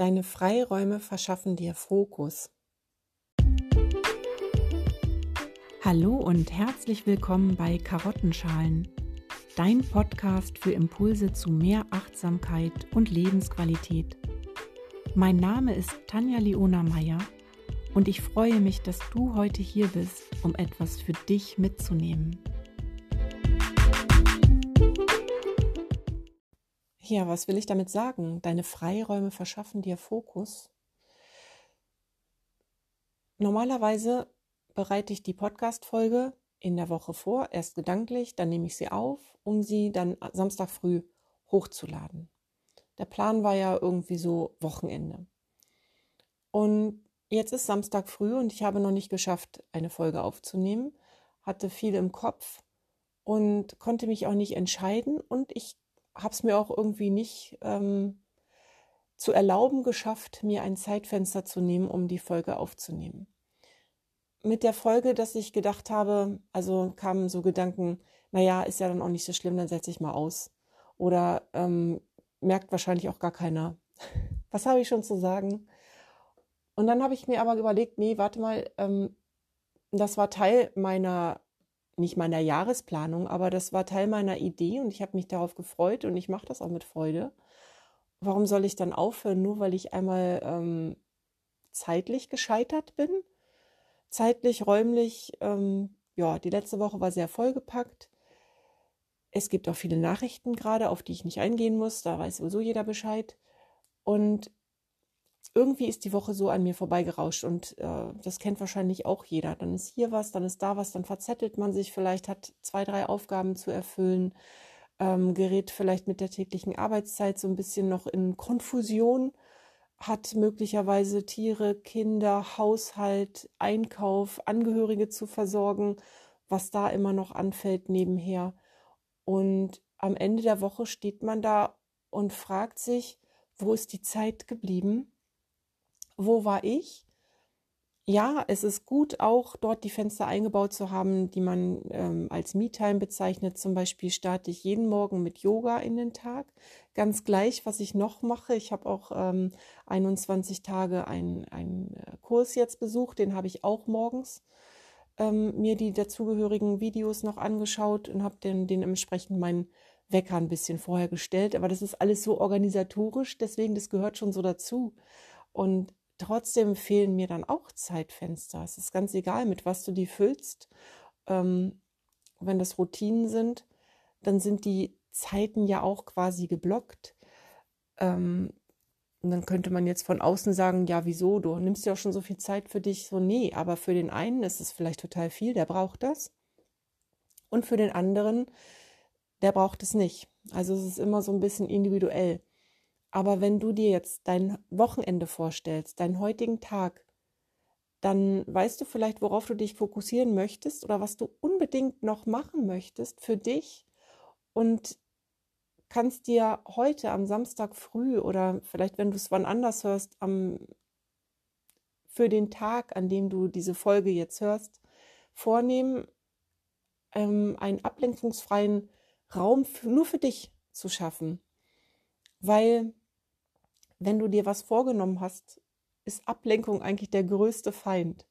Deine Freiräume verschaffen dir Fokus. Hallo und herzlich willkommen bei Karottenschalen, dein Podcast für Impulse zu mehr Achtsamkeit und Lebensqualität. Mein Name ist Tanja Leona Meyer und ich freue mich, dass du heute hier bist, um etwas für dich mitzunehmen. Ja, was will ich damit sagen? Deine Freiräume verschaffen dir Fokus. Normalerweise bereite ich die Podcast-Folge in der Woche vor, erst gedanklich, dann nehme ich sie auf, um sie dann Samstag früh hochzuladen. Der Plan war ja irgendwie so Wochenende. Und jetzt ist Samstag früh und ich habe noch nicht geschafft, eine Folge aufzunehmen, hatte viel im Kopf und konnte mich auch nicht entscheiden und ich habe es mir auch irgendwie nicht ähm, zu erlauben geschafft, mir ein Zeitfenster zu nehmen, um die Folge aufzunehmen. Mit der Folge, dass ich gedacht habe, also kamen so Gedanken, naja, ist ja dann auch nicht so schlimm, dann setze ich mal aus. Oder ähm, merkt wahrscheinlich auch gar keiner. Was habe ich schon zu sagen? Und dann habe ich mir aber überlegt, nee, warte mal, ähm, das war Teil meiner nicht meiner Jahresplanung, aber das war Teil meiner Idee und ich habe mich darauf gefreut und ich mache das auch mit Freude. Warum soll ich dann aufhören, nur weil ich einmal ähm, zeitlich gescheitert bin? Zeitlich, räumlich, ähm, ja, die letzte Woche war sehr vollgepackt. Es gibt auch viele Nachrichten gerade, auf die ich nicht eingehen muss, da weiß sowieso jeder Bescheid. Und irgendwie ist die Woche so an mir vorbeigerauscht und äh, das kennt wahrscheinlich auch jeder. Dann ist hier was, dann ist da was, dann verzettelt man sich vielleicht, hat zwei, drei Aufgaben zu erfüllen, ähm, gerät vielleicht mit der täglichen Arbeitszeit so ein bisschen noch in Konfusion, hat möglicherweise Tiere, Kinder, Haushalt, Einkauf, Angehörige zu versorgen, was da immer noch anfällt nebenher. Und am Ende der Woche steht man da und fragt sich, wo ist die Zeit geblieben? Wo war ich? Ja, es ist gut, auch dort die Fenster eingebaut zu haben, die man ähm, als Me-Time bezeichnet. Zum Beispiel starte ich jeden Morgen mit Yoga in den Tag. Ganz gleich, was ich noch mache. Ich habe auch ähm, 21 Tage einen, äh, Kurs jetzt besucht, den habe ich auch morgens ähm, mir die dazugehörigen Videos noch angeschaut und habe den, den entsprechend meinen Wecker ein bisschen vorher gestellt. Aber das ist alles so organisatorisch, deswegen das gehört schon so dazu. Und trotzdem fehlen mir dann auch Zeitfenster. Es ist ganz egal, mit was du die füllst. Ähm, wenn das Routinen sind, dann sind die Zeiten ja auch quasi geblockt. Ähm, und dann könnte man jetzt von außen sagen, ja, wieso? Du nimmst ja auch schon so viel Zeit für dich. So, nee, aber für den einen ist es vielleicht total viel, der braucht das. Und für den anderen, der braucht es nicht. Also es ist immer so ein bisschen individuell. Aber wenn du dir jetzt dein Wochenende vorstellst, deinen heutigen Tag, dann weißt du vielleicht, worauf du dich fokussieren möchtest oder was du unbedingt noch machen möchtest für dich und kannst dir heute am Samstag früh oder vielleicht, wenn du es wann anders hörst, am, für den Tag, an dem du diese Folge jetzt hörst, vornehmen, ähm, einen ablenkungsfreien Raum für, nur für dich zu schaffen. Weil wenn du dir was vorgenommen hast, ist Ablenkung eigentlich der größte Feind.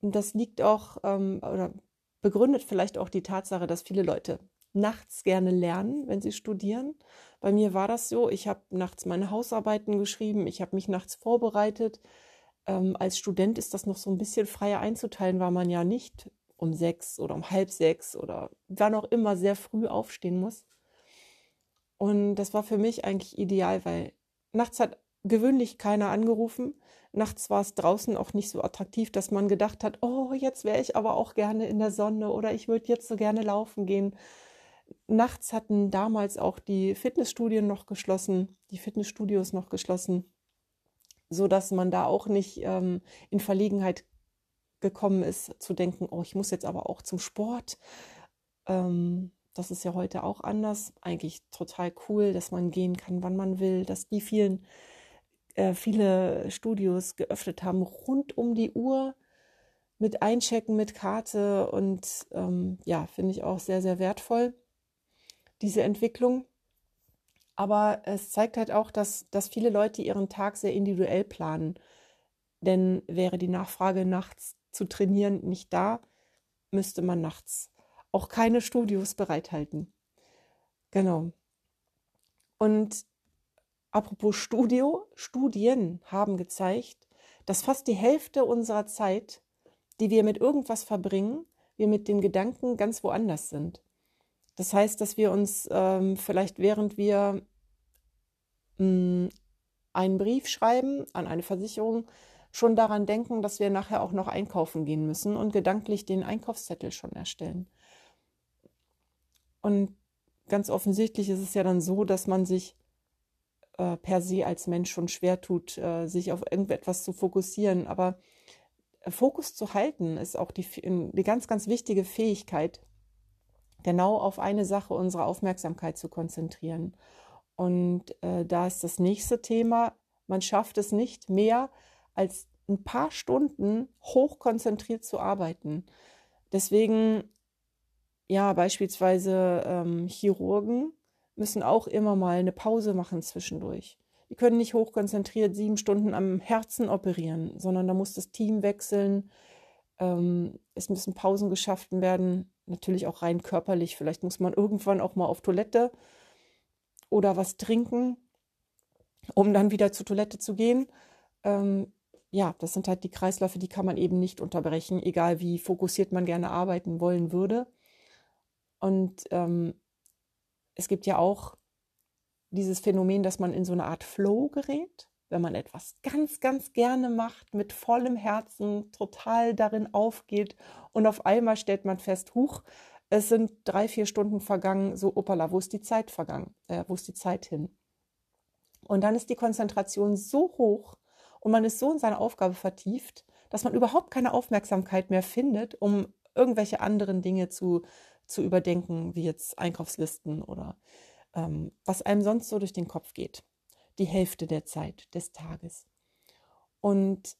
Und das liegt auch ähm, oder begründet vielleicht auch die Tatsache, dass viele Leute nachts gerne lernen, wenn sie studieren. Bei mir war das so, ich habe nachts meine Hausarbeiten geschrieben, ich habe mich nachts vorbereitet. Ähm, als Student ist das noch so ein bisschen freier einzuteilen, weil man ja nicht um sechs oder um halb sechs oder wann auch immer sehr früh aufstehen muss. Und das war für mich eigentlich ideal, weil Nachts hat gewöhnlich keiner angerufen. Nachts war es draußen auch nicht so attraktiv, dass man gedacht hat, oh, jetzt wäre ich aber auch gerne in der Sonne oder ich würde jetzt so gerne laufen gehen. Nachts hatten damals auch die Fitnessstudien noch geschlossen, die Fitnessstudios noch geschlossen, so dass man da auch nicht ähm, in Verlegenheit gekommen ist, zu denken, oh, ich muss jetzt aber auch zum Sport. Ähm, das ist ja heute auch anders. Eigentlich total cool, dass man gehen kann, wann man will, dass die vielen, äh, viele Studios geöffnet haben, rund um die Uhr mit Einchecken, mit Karte und ähm, ja, finde ich auch sehr, sehr wertvoll, diese Entwicklung. Aber es zeigt halt auch, dass, dass viele Leute ihren Tag sehr individuell planen. Denn wäre die Nachfrage nachts zu trainieren nicht da, müsste man nachts auch keine Studios bereithalten. Genau. Und apropos Studio, Studien haben gezeigt, dass fast die Hälfte unserer Zeit, die wir mit irgendwas verbringen, wir mit den Gedanken ganz woanders sind. Das heißt, dass wir uns ähm, vielleicht während wir mh, hm, einen Brief schreiben an eine Versicherung, schon daran denken, dass wir nachher auch noch einkaufen gehen müssen und gedanklich den Einkaufszettel schon erstellen. Und ganz offensichtlich ist es ja dann so, dass man sich äh, per se als Mensch schon schwer tut, äh, sich auf irgendetwas zu fokussieren. Aber äh, Fokus zu halten ist auch die, die ganz, ganz wichtige Fähigkeit, genau auf eine Sache unsere Aufmerksamkeit zu konzentrieren. Und äh, da ist das nächste Thema, man schafft es nicht mehr als ein paar Stunden hochkonzentriert zu arbeiten. Deswegen, ja, beispielsweise ähm, Chirurgen müssen auch immer mal eine Pause machen zwischendurch. Die können nicht hochkonzentriert sieben Stunden am Herzen operieren, sondern da muss das Team wechseln. Ähm, es müssen Pausen geschafft werden, natürlich auch rein körperlich. Vielleicht muss man irgendwann auch mal auf Toilette oder was trinken, um dann wieder zur Toilette zu gehen. Ähm, ja, das sind halt die Kreisläufe, die kann man eben nicht unterbrechen, egal wie fokussiert man gerne arbeiten wollen würde. Und ähm, es gibt ja auch dieses Phänomen, dass man in so eine Art Flow gerät, wenn man etwas ganz, ganz gerne macht, mit vollem Herzen total darin aufgeht und auf einmal stellt man fest, huch, es sind drei, vier Stunden vergangen, so opala, wo ist die Zeit vergangen, äh, wo ist die Zeit hin? Und dann ist die Konzentration so hoch, und man ist so in seine Aufgabe vertieft, dass man überhaupt keine Aufmerksamkeit mehr findet, um irgendwelche anderen Dinge zu, zu überdenken, wie jetzt Einkaufslisten oder ähm, was einem sonst so durch den Kopf geht. Die Hälfte der Zeit des Tages. Und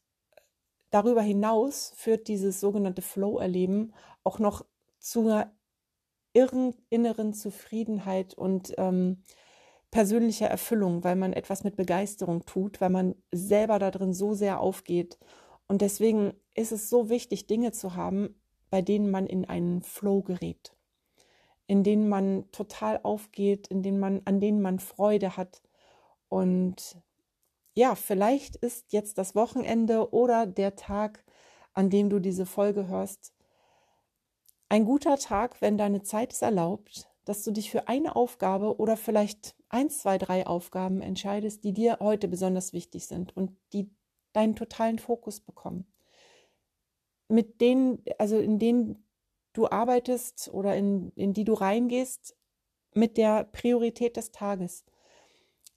darüber hinaus führt dieses sogenannte Flow-Erleben auch noch zu einer irren, inneren Zufriedenheit und ähm, persönlicher Erfüllung, weil man etwas mit Begeisterung tut, weil man selber da drin so sehr aufgeht. Und deswegen ist es so wichtig, Dinge zu haben, bei denen man in einen Flow gerät, in denen man total aufgeht, in denen man, an denen man Freude hat. Und ja, vielleicht ist jetzt das Wochenende oder der Tag, an dem du diese Folge hörst, ein guter Tag, wenn deine Zeit es erlaubt, dass du dich für eine Aufgabe oder vielleicht eins, zwei, drei Aufgaben entscheidest, die dir heute besonders wichtig sind und die deinen totalen Fokus bekommen. Mit denen, also in denen du arbeitest oder in, in die du reingehst, mit der Priorität des Tages.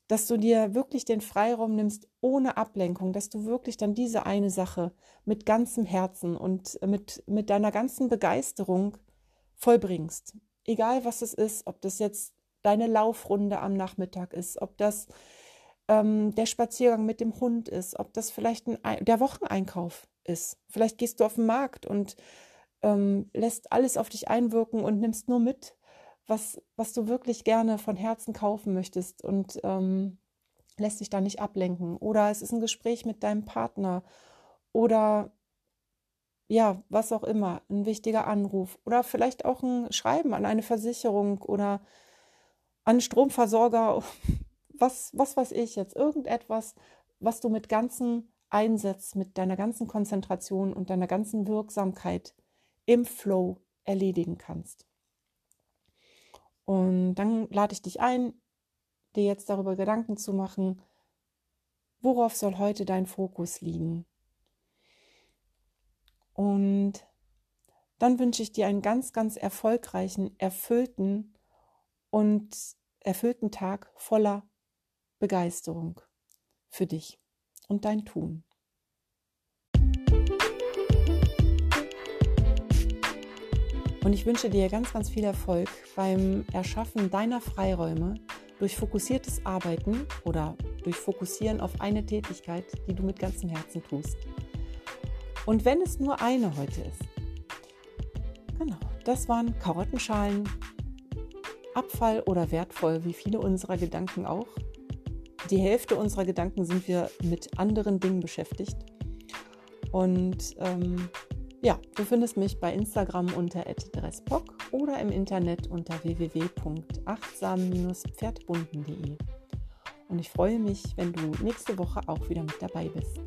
Dass du dir wirklich den Freiraum nimmst ohne Ablenkung, dass du wirklich dann diese eine Sache mit ganzem Herzen und mit, mit deiner ganzen Begeisterung vollbringst egal was es ist, ob das jetzt deine Laufrunde am Nachmittag ist, ob das ähm, der Spaziergang mit dem Hund ist, ob das vielleicht ein, der Wocheneinkauf ist. Vielleicht gehst du auf den Markt und ähm, lässt alles auf dich einwirken und nimmst nur mit, was, was du wirklich gerne von Herzen kaufen möchtest und ähm, lässt dich da nicht ablenken. Oder es ist ein Gespräch mit deinem Partner oder ja, was auch immer, ein wichtiger Anruf oder vielleicht auch ein Schreiben an eine Versicherung oder an Stromversorger, was, was weiß ich jetzt, irgendetwas, was du mit ganzen Einsatz, mit deiner ganzen Konzentration und deiner ganzen Wirksamkeit im Flow erledigen kannst. Und dann lade ich dich ein, dir jetzt darüber Gedanken zu machen, worauf soll heute dein Fokus liegen? Und dann wünsche ich dir einen ganz, ganz erfolgreichen, erfüllten und erfüllten Tag voller Begeisterung für dich und dein Tun. Und ich wünsche dir ganz, ganz viel Erfolg beim Erschaffen deiner Freiräume durch fokussiertes Arbeiten oder durch Fokussieren auf eine Tätigkeit, die du mit ganzem Herzen tust. Und wenn es nur eine heute ist. Genau, das waren Karottenschalen. Abfall oder wertvoll, wie viele unserer Gedanken auch. Die Hälfte unserer Gedanken sind wir mit anderen Dingen beschäftigt. Und ähm, ja, du findest mich bei Instagram unter @dresspock oder im Internet unter www.achtsam-pferdbunden.de. Und ich freue mich, wenn du nächste Woche auch wieder mit dabei bist.